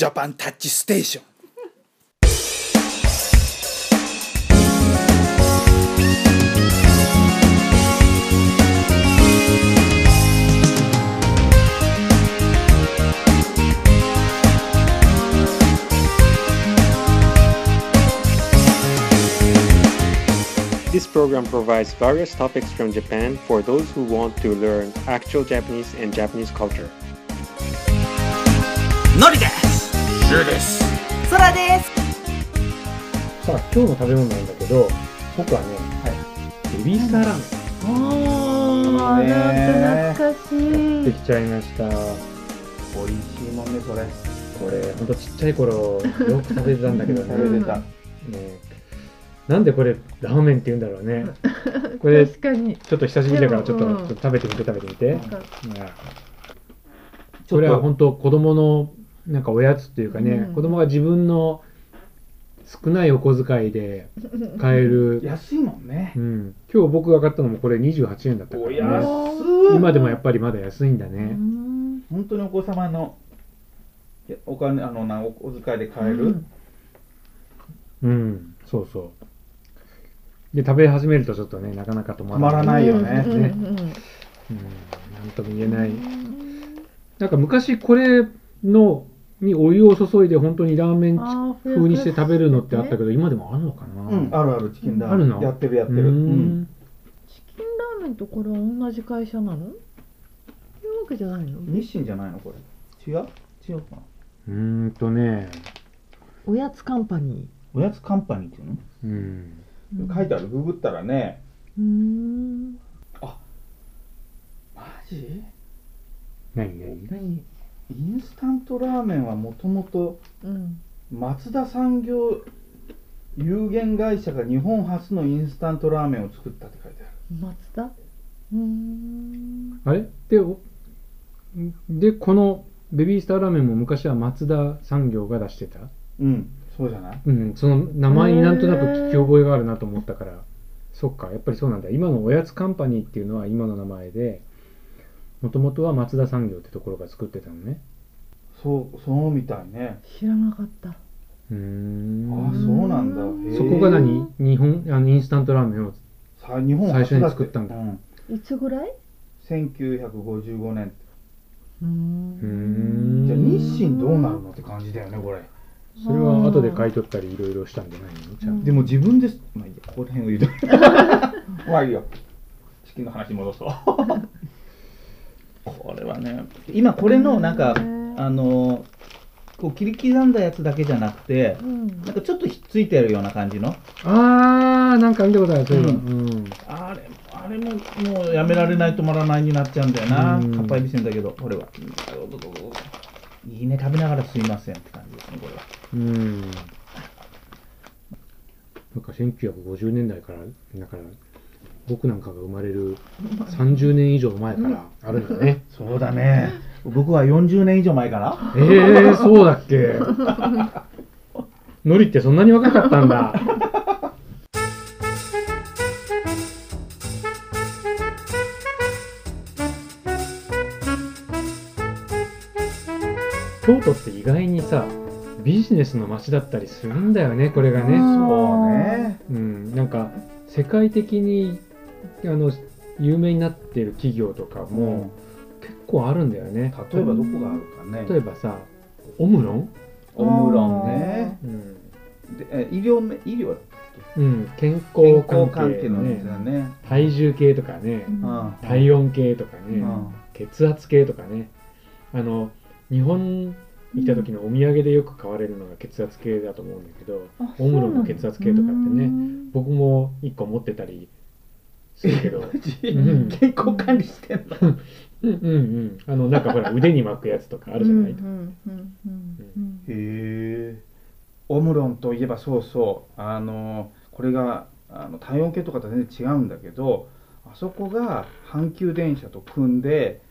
ジャパンタッチステーション This program provides various topics from Japan for those who want to learn actual Japanese and Japanese culture. のりです シュです。そらです。さあ今日の食べ物なんだけど僕はね、ベビースターラーメ。ああ、ねなんと懐かしい。ンできちゃいました。美味しいもんねそれ。これほんとちっちゃい頃よく食べてたんだけどね。食べてた、ね。なんでこれラーメンって言うんだろうね。これち確かに。ょっと久しぶりだからちょっと,、食べてみて食べてみて、うんこれは本当子供のなんかおやつっていうかね、うん。子供が自分の少ないお小遣いで買える、安いもんね。うん、今日僕が買ったのもこれ28円だったからね。お安い。今でもやっぱりまだ安いんだうね、ん。本当にお子様のお金あのなお小遣いで買える、うん。うん、そうそう。で食べ始めるとちょっとねなかなか止ま止まらないよね。うん。うんうん。うん、なんとも言えない。なんか昔これのにお湯を注いで本当にラーメンあー風にして食べるのってあったけど今でもあるのかな、うんあるあるチキンだあるの？やってるやってうる。うん。ん。チキンラーメンとこれは同じ会社なの？いうわけじゃないの？日清じゃないのこれ。違う？違うかな？うーんとね。おやつカンパニおやつカンパニーっていうの、うん。ー書いてある。ググったらね。うーん。マジ？何何何インスタントラーメンはもともとうん。松田産業有限会社が日本初のインスタントラーメンを作ったって書いてある。松田？うーんあれ？でおでこのベビースターラーメンも昔は松田産業が出してた？うん。そうじゃない？うん。その名前になんとなく聞き覚えがあるなと思ったから。そっか。やっぱりそうなんだ。今のおやつカンパニーっていうのは今の名前でもともとは松田産業ってところが作ってたのね。そうそうみたいね。知らなかった。うーん。ああそうなんだ。そこが何？日本あのインスタントラーメンをさ日本最初に初作ったんだうん、いつぐらい？1955年うん。ん。じゃあ日清どうなるのって感じだよねこれ。それは後で買い取ったりいろいろしたんじゃないの？ちゃんと。でも自分ですまあいいや。ここら辺を言うと。まあいいよ。チキンの話に戻そう これはね今これのなんかうん。あのこう切り刻んだやつだけじゃなくてうん。なんかちょっとひっついてるような感じの。あーなんか見たことあるそういうの、ううん。あれあれももうやめられない止まらないになっちゃうんだよな。うん。かっぱえびせんだけどこれは。うんいいね食べながらすいませんって感じですねこれは。うん。なんか1950年代から、だから、僕なんかが生まれる30年以上前からあるんだね。そうだね僕は40年以上前からえー、そうだっけ のりってそんなに若かったんだ。京都って意外にさ、ビジネスの街だったりするんだよね、これがね。そうねうん、なんか世界的にあの有名になってる企業とかも結構あるんだよね。例えばどこがあるかね。例えばさ、オムロン、オムロンね。うん。でえ医療め医療うん、健健康関康関係係のやつね、だね。体重計とかね、うん。体温計とかね、うん。血圧計とかね、あの日本に来た時のお土産でよく買われるのが血圧計だと思うんだけど、あオムロンの血圧計とかってねうん。僕も1個持ってたりするけ 健康管理してんのうんうんうん。あの、なんかほら、腕に巻くやつとかあるじゃない、うんうんうんうんへえ。オムロンといえばそうそう。あのこれがあの体温計とかと全然違うんだけどあそこが阪急電車と組んで、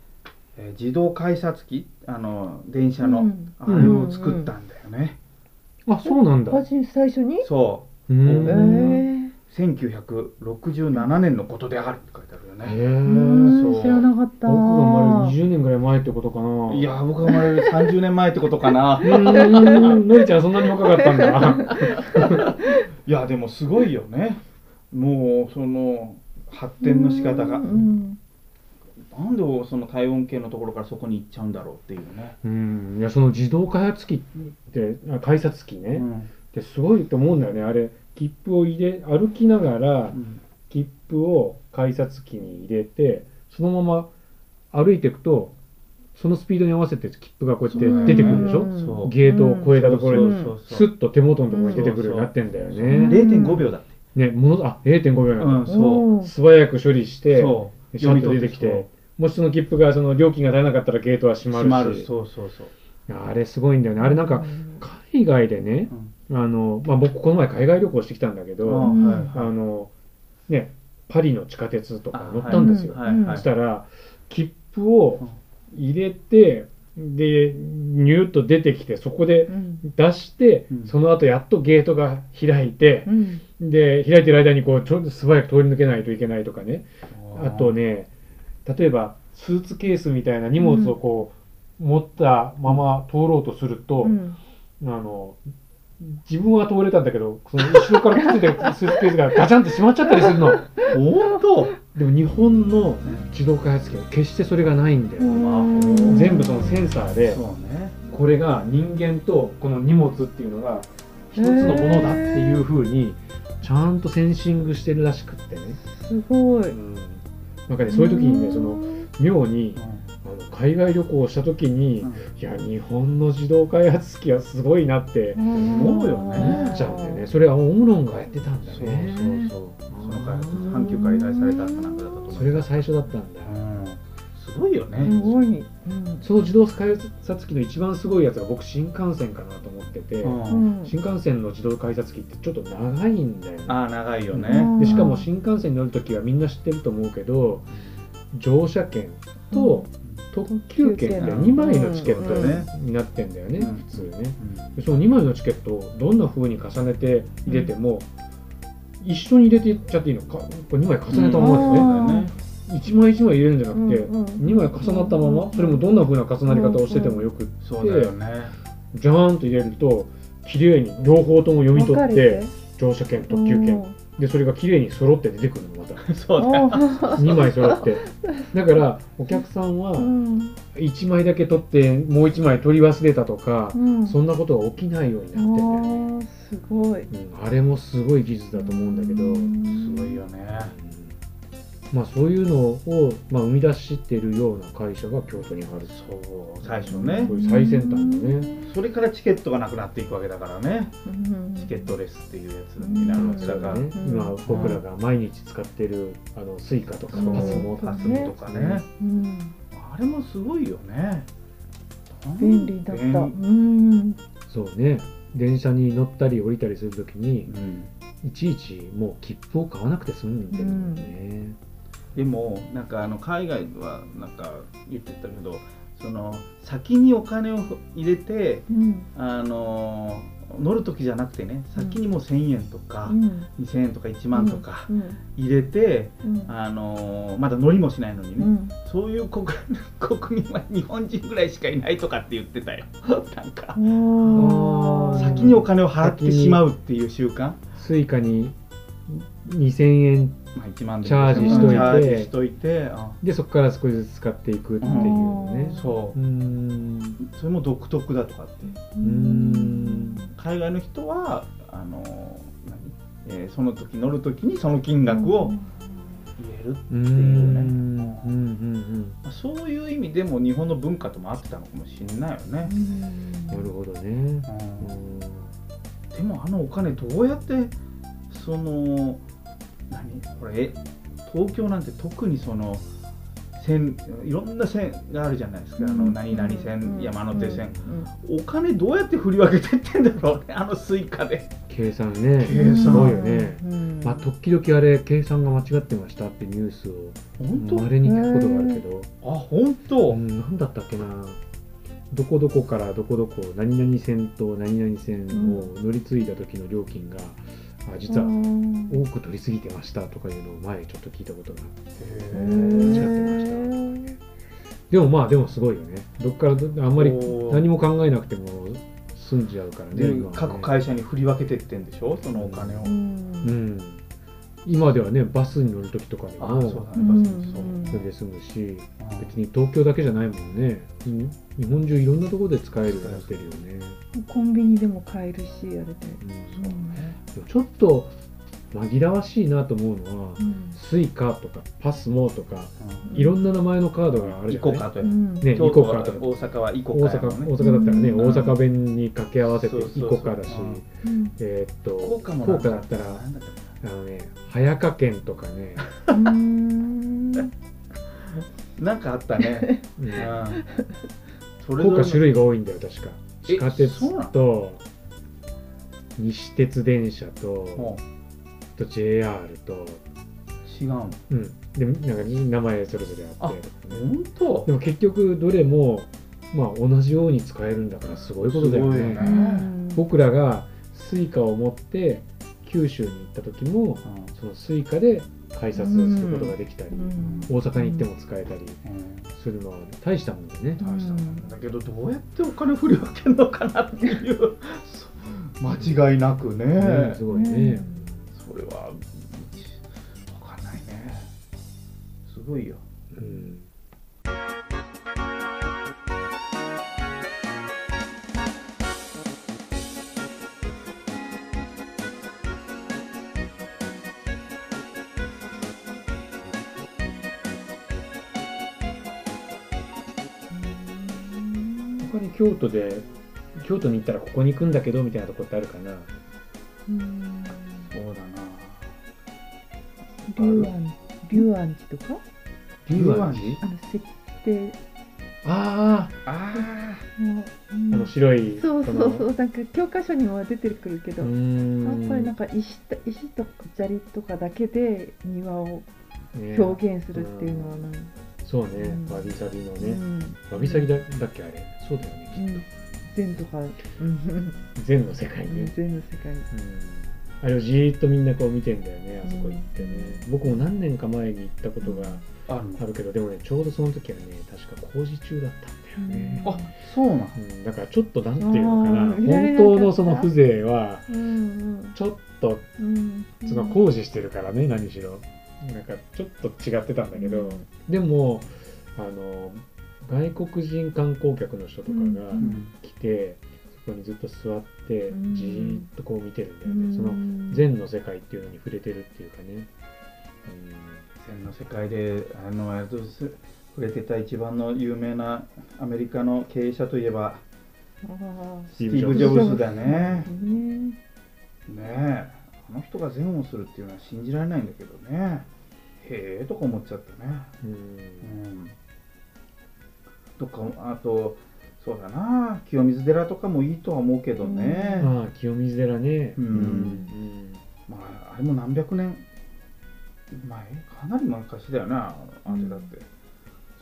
えー自動改札機？あの電車の、うんあれを作ったんだよね、あ、そうなんだ。私最初に？そう。ーん。え1967年のことであるって書いてあるよへね。うんそう。知らなかった。僕が生まれる20年ぐらい前ってことかな。いや僕が生まれる30年前ってことかな。のりちゃんそんなに若かったんだ。いやでもすごいよね。もうその発展の仕方が。うんなんでその体温計のところからそこに行っちゃうんだろうっていうね。うん。いやその自動開発機ってあ改札機ね、うん。ってすごいと思うんだよね。あれ切符を入れ歩きながらうん切符を改札機に入れてそのまま歩いていくとそのスピードに合わせて切符がこうやって出てくるでしょ、ゲートを越えたところにスッと手元のところに出てくるようになってんだようんね。0.5秒だって。ねものあ0.5秒なうんんだ、そ素早く処理しう。て。シャッと出てきてもしその切符がその料金が足りなかったらゲートは閉ま閉まる。るしそうそうそう。あれすごいんだよねあれなんか海外でねうんあの、まあ、僕この前海外旅行してきたんだけど、ん。はい。あのねパリの地下鉄とかあ乗ったんですよ、はい。はい。はい。そしたら切符を入れてでニューッと出てきてそこでうん。出して、うん。その後やっとゲートが開いてう、ん。で開いてる間にこうちょっと素早く通り抜けないといけないとかね。あとね例えばスーツケースみたいな荷物をこう、持ったまま通ろうとすると、うん。あの自分は通れたんだけどその後ろからくっついてる スーツケースがガチャンって閉まっちゃったりするの。本当？でも日本の自動開発機は決してそれがないんだよ、うん。全部そのセンサーでこれが人間とこの荷物っていうのが一つのものだっていうふうにちゃんとセンシングしてるらしくってね、すごい。うん、なんかねそういう時にねその妙に海外旅行をした時に、いや日本の自動開発機はすごいなって思うよね思っちゃうんだよね。それはオムロンがやってたんだそうねそうそう。その開発阪急から依頼されたかなんかだったとそれが最初だったんだ。うん。すごいよすねごい。うん。その自動改札機の一番すごいやつが僕新幹線かなと思ってて、うん。新幹線の自動改札機ってちょっと長いんだよね。ああ長いよね。うん。でしかも新幹線に乗るときはみんな知ってると思うけど乗車券と特急券って2枚のチケットうん。になってんだよね、うん。普通ね。うん。でその2枚のチケットをどんな風に重ねて入れても、一緒に入れていっちゃっていいの？かこれ2枚重ねたままですね、1枚1枚入れるんじゃなくて、うんうん2枚重なったままそれもどんな風な重なり方をしててもよくって、そうだよね。ジャーンと入れると綺麗に両方とも読み取って乗車券特急券。でそれが綺麗に揃って出てくるのまたそうだ。よ2枚揃って。だからお客さんはうん。1枚だけ取ってもう1枚取り忘れたとか、うん。そんなことが起きないようになってんだよね、すごい。うんあれもすごい技術だと思うんだけど、すごいよねまあそういうのを、まあ、生み出してるような会社が京都にあるそう最初ね。最先端のね、それからチケットがなくなっていくわけだからね。うん。チケットレスっていうやつになるわけだから、ね、うん。今僕らが毎日使ってるあのスイカとかパスモパスモとかね。うん。あれもすごいよね。便利だった。便うん。そうね。電車に乗ったり降りたりするときにうん。いちいちもう切符を買わなくて済んでるもんね、でもなんかあの海外はなんか言ってたけどその先にお金を入れてうん。あの乗る時じゃなくてね先にもう1,000円とかうん。2,000円とか1万とかうん。入れて、うん。あのまだ乗りもしないのにね、うん。そういう国 国民は日本人ぐらいしかいないとかって言ってたよ。なんか先にお金を払ってしまうっていう習慣、スイカに2000円まあ、1万でチャージしといて。チャージしといてあ。でそこから少しずつ使っていくっていうね。そう。うそれも独特だとかって。うーん。海外の人はあの何、えーその時乗る時にその金額を入れるっていうね、ん。うん。うん。まあそういう意味でも日本の文化とも合ってたのかもしれないよね、うん。なるほどね。うん。うん。でもあのお金どうやってその何？これえ東京なんて特にその線いろんな線があるじゃないですか、あの何々線、山手線、お金どうやって振り分けてってんだろうねあのスイカで。計算ね。計算。すごいよね。うん。まあ時々あれ計算が間違ってましたってニュースを。本当、まれに聞くことがあるけど。あ本当、うん何だったっけな。どこどこからどこどこ何々線と何々線を乗り継いだ時の料金があ実はうん。多く取りすぎてましたとかいうのを前ちょっと聞いたことがあって違ってました。でもまあでもすごいよね。どっからどあんまり何も考えなくても済んじゃうからねね。各会社に振り分けてってんでしょ？そのお金を、うん。うん今ではねバスに乗る時とかでああそうもだねうんバそれで済むしうん。別に東京だけじゃないもんね。い日本中いろんなところで使えるようになってるよね、コンビニでも買えるしあれで。うんそうね。でもちょっと紛らわしいなと思うのは、うん。スイカとかパスモとかうん。いろんな名前のカードがあるじゃない？イコカとやうん。ね京都はイコカとか。大阪はイコ大阪カやもんね。大阪だったらね、うん。大阪弁に掛け合わせてイコカだし、えーっと福岡だったらなんだっけあのね早川県とかね、うん。なんかあったね。う んうん。それぞれの。福岡種類が多いんだよ確か。え地下鉄と西鉄電車ともと JR と、う違うの？うん、でなんか名前それぞれあって。本当？でも結局どれもまあ同じように使えるんだからすごいことだよね。ね。僕らがスイカを持って九州に行った時もそのスイカで改札をすることができたり、うん。大阪に行っても使えたりするのは大したもんだね、大したもんだ。けどどうやってお金振り分けるのかなっていう。間違いなくね。ねすごいね、それは分かんないね。すごいよ。うん京都で京都に行ったらここに行くんだけどみたいなとこってあるかな。うん。そうだな。龍安龍安寺とか？龍安寺？あの設定。ああの、ああの白いそうそうそこうなんか教科書には出てくるけど、やっぱりなんか石と石とか砂利とかだけで庭をね表現するっていうのはなんか、そうね。うん。わびさびのね。うん。わびさびだだっけあれ？そうだよね。きっうん、禅とか、禅の世界ね。禅の世界。うん。あれをじーっとみんなこう見てんだよねあそこ行ってね、僕も何年か前に行ったことがあるけどでもねちょうどその時はね確か工事中だったんだよね、あそうなんうん、だからちょっとなんていうのかな本当のその風情はうんちょっとうん。うんその工事してるからね何しろ。なんかちょっと違ってたんだけど、でもあの外国人観光客の人とかがうん。来て、そこにずっと座ってうん。じーっとこう見てるんだよね、うん。その禅の世界っていうのに触れてるっていうかね、禅の世界であのあれです触れてた一番の有名なアメリカの経営者といえばスティーブ・ジョブズ。だね。ねねえ。あの人が禅をするっていうのは信じられないんだけどね。へえとか思っちゃったね。うん。うんとかあとそうだな。清水寺とかもいいとは思うけどね、ああ清水寺ね。うん。うん。まああれも何百年前？かなり昔だよなあれだって、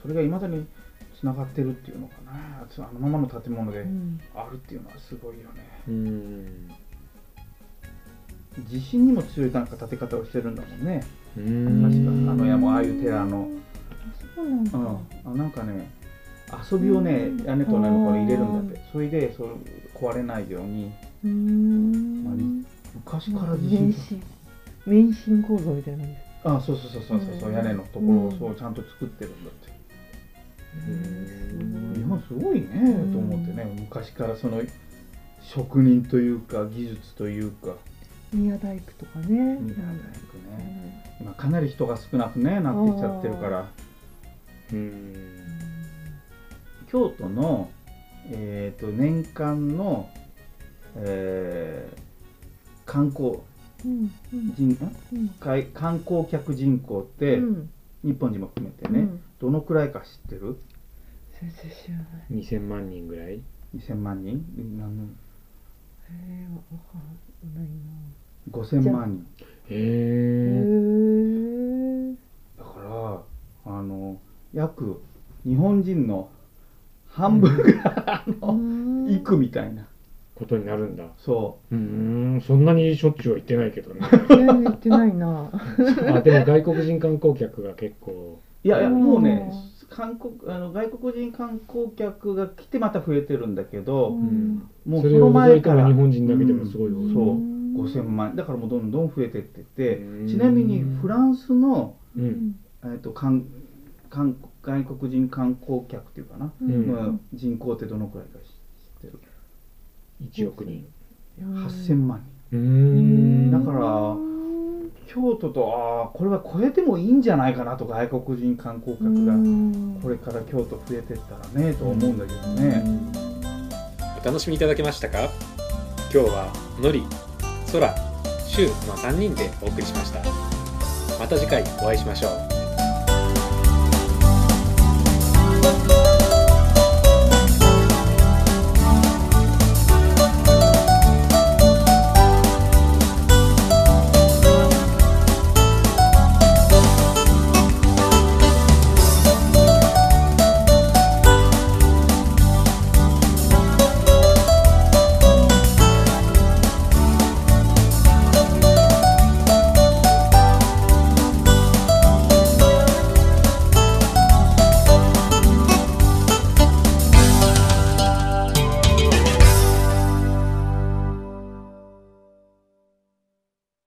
それがいまだにつながってるっていうのかな。つあのままの建物でうん。あるっていうのはすごいよね。うん。地震にも強いなんか建て方をしてるんだもんね。うん。確かあの山もああいう寺の。そうなんだ、うん。あなんかね遊びをね屋根とねこれ入れるんだって。それでそれ壊れないように。うーん。昔から地震免震。構造みたいなんですあそうそうそうそうそう屋根のところをそうちゃんと作ってるんだって。うん日本すごいねと思ってね。昔からその職人というか技術というか。宮大工とかね。宮大工うね今かなり人が少なくねなってきちゃってるから。うん京都の、えー、と年間の、えー観光んうん。うん。かい観光客人口って、うん。日本人も含めてね、うん。どのくらいか知ってる？全然知らない。2000万人ぐらい？2000万人？何えわかんない5000万人。へなえへえだからあの約日本人の半分ぐらいあの行くみたいな。ことになるんだ。そう。ーん。そんなにしょっちゅうは行ってないけどね。行ってないな。あでも外国人観光客が結構。いやいやうん。もうね韓国あの外国人観光客が来てまた増えてるんだけど、うん。もうその前から。日本人だけでもすごい多い、うん。そう。うん5000万。だからもうどんどん増えてってて。うん。ちなみにフランスの、うん。えー、と韓韓外国人観光客っていうかな、うん。人口ってどのくらいか知ってる、1億人。8000万うーん。だから京都とああこれは超えてもいいんじゃないかなとか外国人観光客がこれから京都増えてったらねと思うんだけどね、お楽しみいただけましたか？今日はのり、そら、しゅうの3人でお送りしました。また次回お会いしましょう